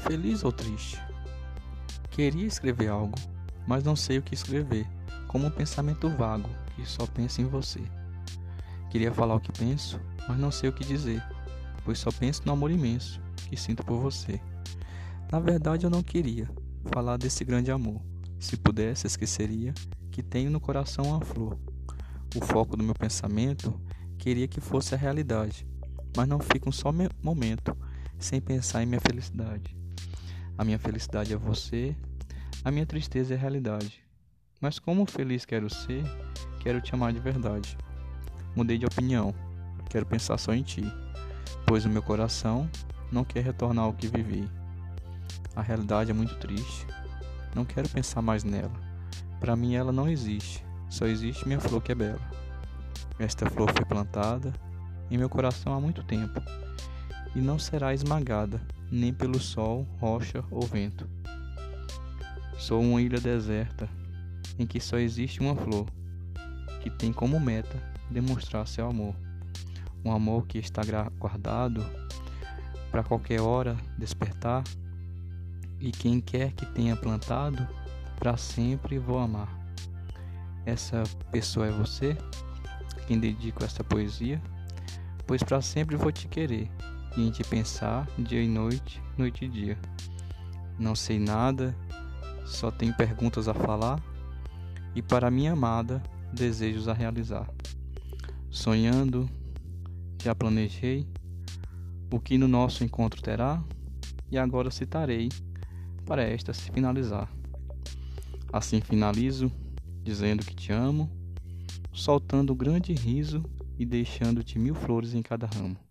Feliz ou triste? Queria escrever algo, mas não sei o que escrever, como um pensamento vago que só pensa em você. Queria falar o que penso, mas não sei o que dizer, pois só penso no amor imenso que sinto por você. Na verdade, eu não queria falar desse grande amor. Se pudesse, esqueceria que tenho no coração uma flor. O foco do meu pensamento queria que fosse a realidade, mas não fica um só momento sem pensar em minha felicidade. A minha felicidade é você, a minha tristeza é a realidade. Mas como feliz quero ser, quero te amar de verdade. Mudei de opinião, quero pensar só em ti, pois o meu coração não quer retornar ao que vivi. A realidade é muito triste, não quero pensar mais nela. Para mim ela não existe, só existe minha flor que é bela. Esta flor foi plantada em meu coração há muito tempo e não será esmagada nem pelo sol, rocha ou vento. Sou uma ilha deserta em que só existe uma flor, que tem como meta demonstrar seu amor. Um amor que está guardado para qualquer hora despertar, e quem quer que tenha plantado, para sempre vou amar. Essa pessoa é você, quem dedico essa poesia, pois para sempre vou te querer e em te pensar dia e noite, noite e dia. Não sei nada, só tenho perguntas a falar e para minha amada desejos a realizar. Sonhando, já planejei o que no nosso encontro terá e agora citarei para esta se finalizar. Assim finalizo dizendo que te amo, soltando um grande riso e deixando-te mil flores em cada ramo.